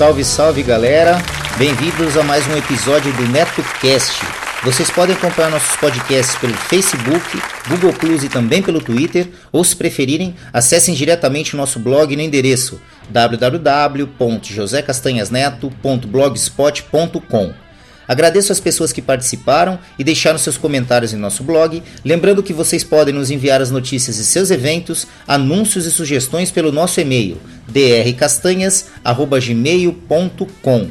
Salve, salve galera! Bem-vindos a mais um episódio do NetoCast. Vocês podem acompanhar nossos podcasts pelo Facebook, Google Plus e também pelo Twitter, ou se preferirem, acessem diretamente o nosso blog no endereço www.josecastanhasneto.blogspot.com. Agradeço as pessoas que participaram e deixaram seus comentários em nosso blog, lembrando que vocês podem nos enviar as notícias de seus eventos, anúncios e sugestões pelo nosso e-mail drcastanhas@gmail.com.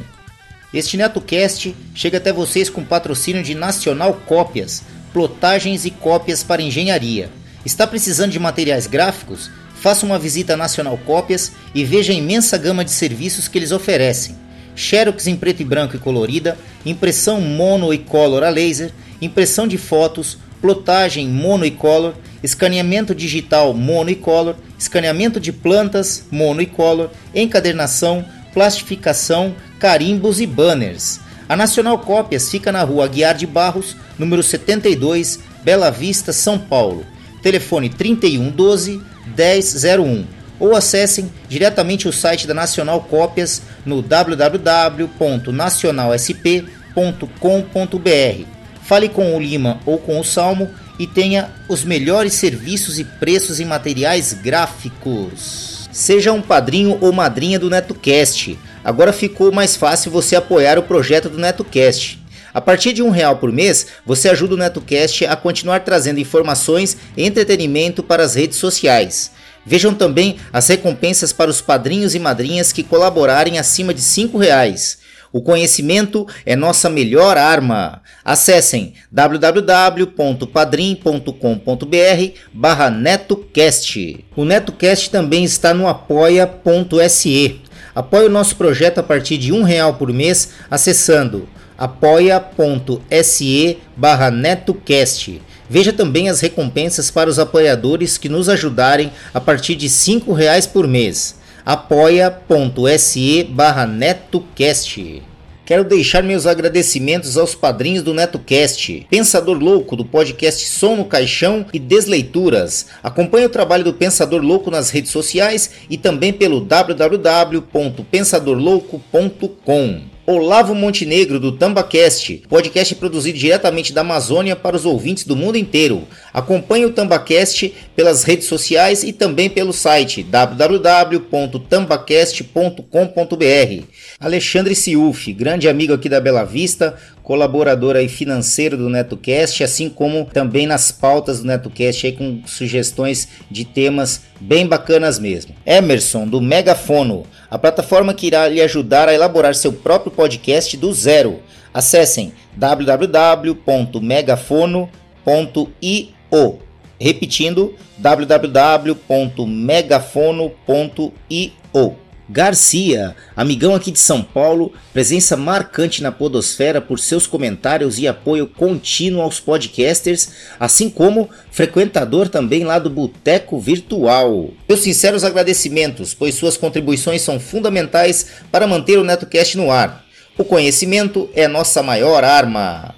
Este NetoCast chega até vocês com patrocínio de Nacional Cópias, plotagens e cópias para engenharia. Está precisando de materiais gráficos? Faça uma visita a Nacional Cópias e veja a imensa gama de serviços que eles oferecem xerox em preto e branco e colorida, impressão mono e color a laser, impressão de fotos, plotagem mono e color, escaneamento digital mono e color, escaneamento de plantas mono e color, encadernação, plastificação, carimbos e banners. A Nacional Cópias fica na rua Aguiar de Barros, número 72, Bela Vista, São Paulo. Telefone 3112 1001 ou acessem diretamente o site da Nacional Cópias no www.nacionalsp.com.br. Fale com o Lima ou com o Salmo e tenha os melhores serviços e preços em materiais gráficos. Seja um padrinho ou madrinha do NetoCast. Agora ficou mais fácil você apoiar o projeto do NetoCast. A partir de um real por mês, você ajuda o NetoCast a continuar trazendo informações e entretenimento para as redes sociais. Vejam também as recompensas para os padrinhos e madrinhas que colaborarem acima de R$ reais. O conhecimento é nossa melhor arma. Acessem www.padrim.com.br barra NetoCast. O NetoCast também está no apoia.se. Apoie o nosso projeto a partir de um real por mês acessando apoia.se barra NetoCast. Veja também as recompensas para os apoiadores que nos ajudarem a partir de R$ reais por mês. apoia.se barra netocast. Quero deixar meus agradecimentos aos padrinhos do NetoCast, Pensador Louco do podcast Som no Caixão e Desleituras. Acompanhe o trabalho do Pensador Louco nas redes sociais e também pelo www.pensadorlouco.com. Olavo Montenegro do Tambacast, podcast produzido diretamente da Amazônia para os ouvintes do mundo inteiro. Acompanhe o Tambacast pelas redes sociais e também pelo site www.tambacast.com.br. Alexandre Ciuf, grande amigo aqui da Bela Vista, colaborador aí financeiro do NetoCast, assim como também nas pautas do NetoCast aí com sugestões de temas bem bacanas mesmo. Emerson do Megafono, a plataforma que irá lhe ajudar a elaborar seu próprio podcast do zero. Acessem www.megafono.io. Repetindo, www.megafono.io. Garcia, amigão aqui de São Paulo, presença marcante na Podosfera por seus comentários e apoio contínuo aos podcasters, assim como frequentador também lá do Boteco Virtual. Meus sinceros agradecimentos, pois suas contribuições são fundamentais para manter o NetoCast no ar. O conhecimento é nossa maior arma.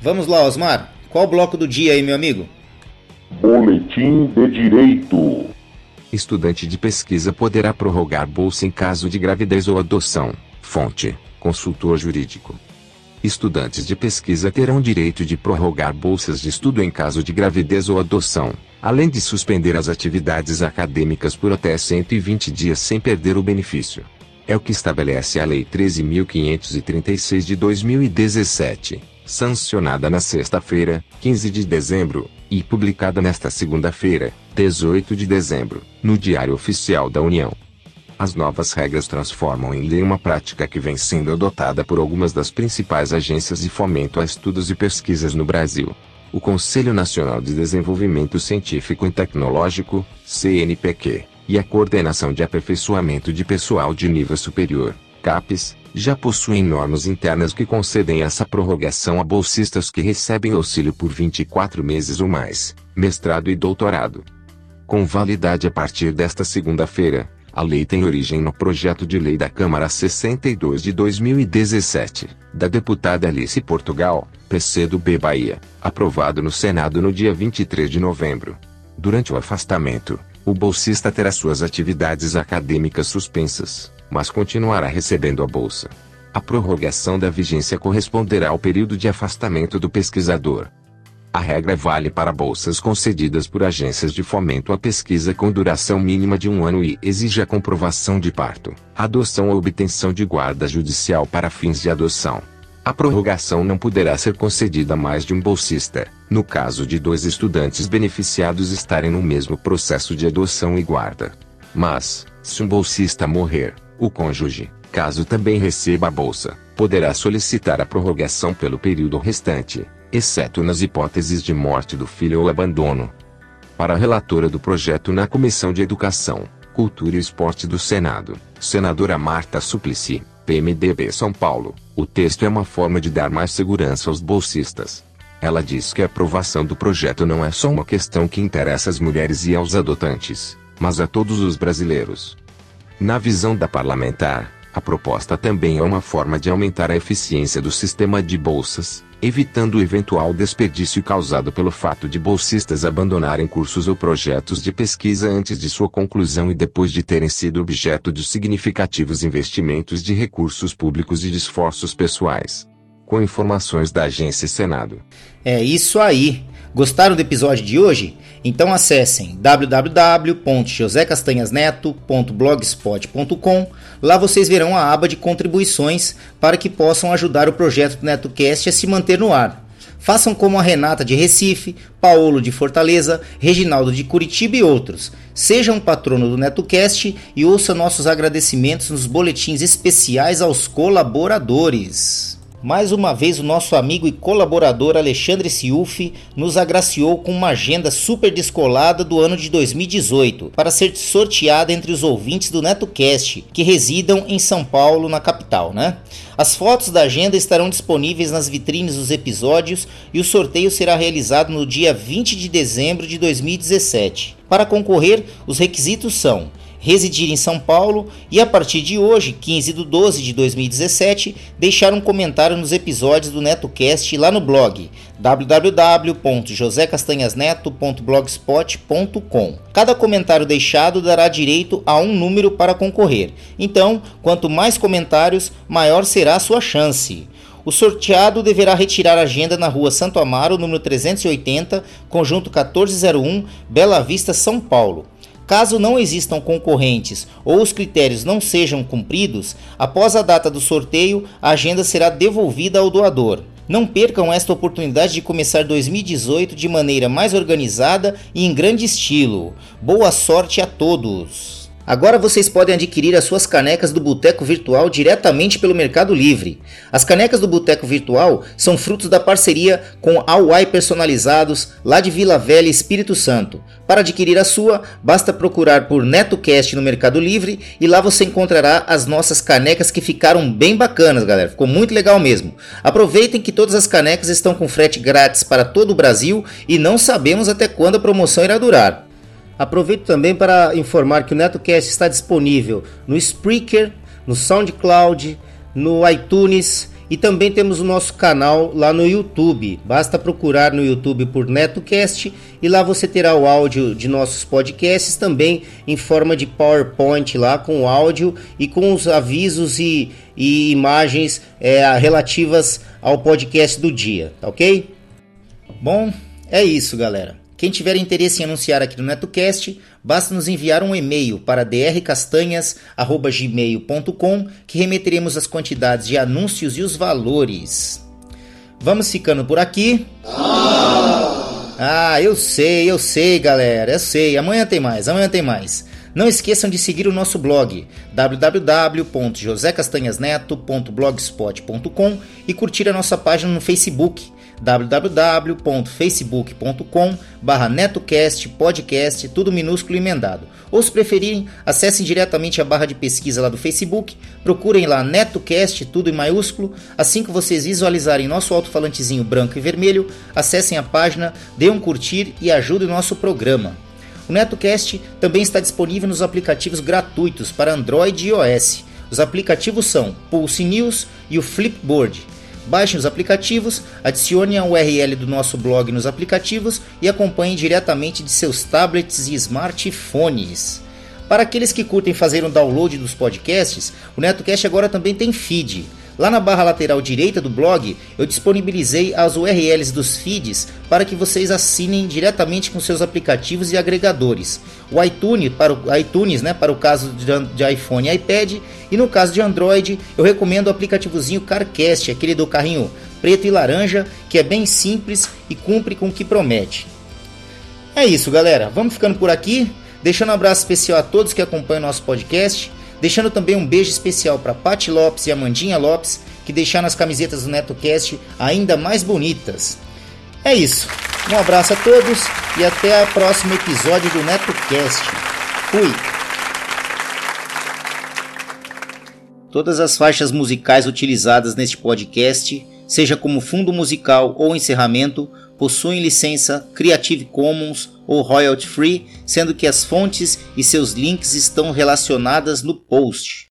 Vamos lá, Osmar. Qual o bloco do dia aí, meu amigo? Boletim de Direito. Estudante de pesquisa poderá prorrogar bolsa em caso de gravidez ou adoção. Fonte: Consultor Jurídico. Estudantes de pesquisa terão direito de prorrogar bolsas de estudo em caso de gravidez ou adoção, além de suspender as atividades acadêmicas por até 120 dias sem perder o benefício. É o que estabelece a Lei 13.536 de 2017 sancionada na sexta-feira, 15 de dezembro, e publicada nesta segunda-feira, 18 de dezembro, no Diário Oficial da União. As novas regras transformam em lei uma prática que vem sendo adotada por algumas das principais agências de fomento a estudos e pesquisas no Brasil. O Conselho Nacional de Desenvolvimento Científico e Tecnológico, CNPq, e a Coordenação de Aperfeiçoamento de Pessoal de Nível Superior, CAPES, já possuem normas internas que concedem essa prorrogação a bolsistas que recebem auxílio por 24 meses ou mais, mestrado e doutorado. Com validade a partir desta segunda-feira, a lei tem origem no projeto de lei da Câmara 62 de 2017, da deputada Alice Portugal, PC do B Bahia, aprovado no Senado no dia 23 de novembro. Durante o afastamento, o bolsista terá suas atividades acadêmicas suspensas, mas continuará recebendo a bolsa. A prorrogação da vigência corresponderá ao período de afastamento do pesquisador. A regra vale para bolsas concedidas por agências de fomento à pesquisa com duração mínima de um ano e exige a comprovação de parto, adoção ou obtenção de guarda judicial para fins de adoção. A prorrogação não poderá ser concedida a mais de um bolsista, no caso de dois estudantes beneficiados estarem no mesmo processo de adoção e guarda. Mas, se um bolsista morrer, o cônjuge, caso também receba a bolsa, poderá solicitar a prorrogação pelo período restante, exceto nas hipóteses de morte do filho ou abandono. Para a relatora do projeto na Comissão de Educação, Cultura e Esporte do Senado, senadora Marta Suplicy, PMDB São Paulo, o texto é uma forma de dar mais segurança aos bolsistas. Ela diz que a aprovação do projeto não é só uma questão que interessa às mulheres e aos adotantes, mas a todos os brasileiros. Na visão da parlamentar, a proposta também é uma forma de aumentar a eficiência do sistema de bolsas, evitando o eventual desperdício causado pelo fato de bolsistas abandonarem cursos ou projetos de pesquisa antes de sua conclusão e depois de terem sido objeto de significativos investimentos de recursos públicos e de esforços pessoais. Com informações da Agência Senado. É isso aí. Gostaram do episódio de hoje? Então acessem www.josecastanhasneto.blogspot.com. Lá vocês verão a aba de contribuições para que possam ajudar o projeto do NetoCast a se manter no ar. Façam como a Renata de Recife, Paulo de Fortaleza, Reginaldo de Curitiba e outros. Seja um patrono do NetoCast e ouça nossos agradecimentos nos boletins especiais aos colaboradores. Mais uma vez, o nosso amigo e colaborador Alexandre Siufi nos agraciou com uma agenda super descolada do ano de 2018 para ser sorteada entre os ouvintes do NetoCast que residam em São Paulo, na capital, né? As fotos da agenda estarão disponíveis nas vitrines dos episódios e o sorteio será realizado no dia 20 de dezembro de 2017. Para concorrer, os requisitos são residir em São Paulo e a partir de hoje, 15 de 12 de 2017, deixar um comentário nos episódios do NetoCast lá no blog www.josecastanhasneto.blogspot.com. Cada comentário deixado dará direito a um número para concorrer. Então, quanto mais comentários, maior será a sua chance. O sorteado deverá retirar a agenda na rua Santo Amaro, número 380, conjunto 1401, Bela Vista, São Paulo. Caso não existam concorrentes ou os critérios não sejam cumpridos, após a data do sorteio, a agenda será devolvida ao doador. Não percam esta oportunidade de começar 2018 de maneira mais organizada e em grande estilo. Boa sorte a todos! Agora vocês podem adquirir as suas canecas do Boteco Virtual diretamente pelo Mercado Livre. As canecas do Boteco Virtual são frutos da parceria com Awai Personalizados, lá de Vila Velha, Espírito Santo. Para adquirir a sua, basta procurar por NetoCast no Mercado Livre e lá você encontrará as nossas canecas que ficaram bem bacanas, galera. Ficou muito legal mesmo. Aproveitem que todas as canecas estão com frete grátis para todo o Brasil e não sabemos até quando a promoção irá durar. Aproveito também para informar que o NetoCast está disponível no Spreaker, no SoundCloud, no iTunes e também temos o nosso canal lá no YouTube. Basta procurar no YouTube por NetoCast e lá você terá o áudio de nossos podcasts também em forma de PowerPoint lá com o áudio e com os avisos e, e imagens é, relativas ao podcast do dia, tá ok? Bom, é isso, galera. Quem tiver interesse em anunciar aqui no NetoCast, basta nos enviar um e-mail para drcastanhas.gmail.com que remeteremos as quantidades de anúncios e os valores. Vamos ficando por aqui. Ah, eu sei, eu sei, galera, eu sei. Amanhã tem mais, amanhã tem mais. Não esqueçam de seguir o nosso blog www.josecastanhasneto.blogspot.com e curtir a nossa página no Facebook www.facebook.com barra netocast podcast, tudo minúsculo e emendado. Ou se preferirem, acessem diretamente a barra de pesquisa lá do Facebook, procurem lá NetoCast, tudo em maiúsculo. Assim que vocês visualizarem nosso alto-falantezinho branco e vermelho, acessem a página, dêem um curtir e ajudem o nosso programa. O NetoCast também está disponível nos aplicativos gratuitos para Android e iOS. Os aplicativos são Pulse News e o Flipboard. Baixem os aplicativos, adicione a URL do nosso blog nos aplicativos e acompanhem diretamente de seus tablets e smartphones. Para aqueles que curtem fazer um download dos podcasts, o NetoCast agora também tem feed. Lá na barra lateral direita do blog, eu disponibilizei as URLs dos feeds para que vocês assinem diretamente com seus aplicativos e agregadores. O iTunes para o, iTunes, né, para o caso de, iPhone e iPad, e no caso de Android, eu recomendo o aplicativozinho CarCast, aquele do carrinho preto e laranja, que é bem simples e cumpre com o que promete. É isso, galera. Vamos ficando por aqui. Deixando um abraço especial a todos que acompanham nosso podcast. Deixando também um beijo especial para Pati Lopes e Amandinha Lopes, que deixaram as camisetas do NetoCast ainda mais bonitas. É isso. Um abraço a todos e até o próximo episódio do NetoCast. Fui! Todas as faixas musicais utilizadas neste podcast, seja como fundo musical ou encerramento, possuem licença Creative Commons ou Royalty Free, sendo que as fontes e seus links estão relacionadas no post.